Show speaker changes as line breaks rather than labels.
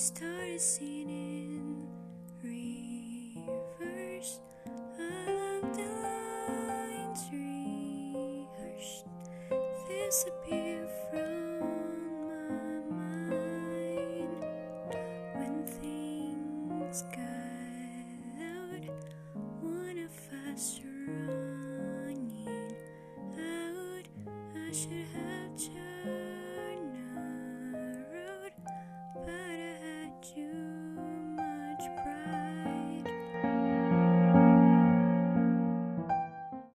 started in reverse. of the lines rehearsed, disappear from my mind when things got out. One of us running out. I should have just.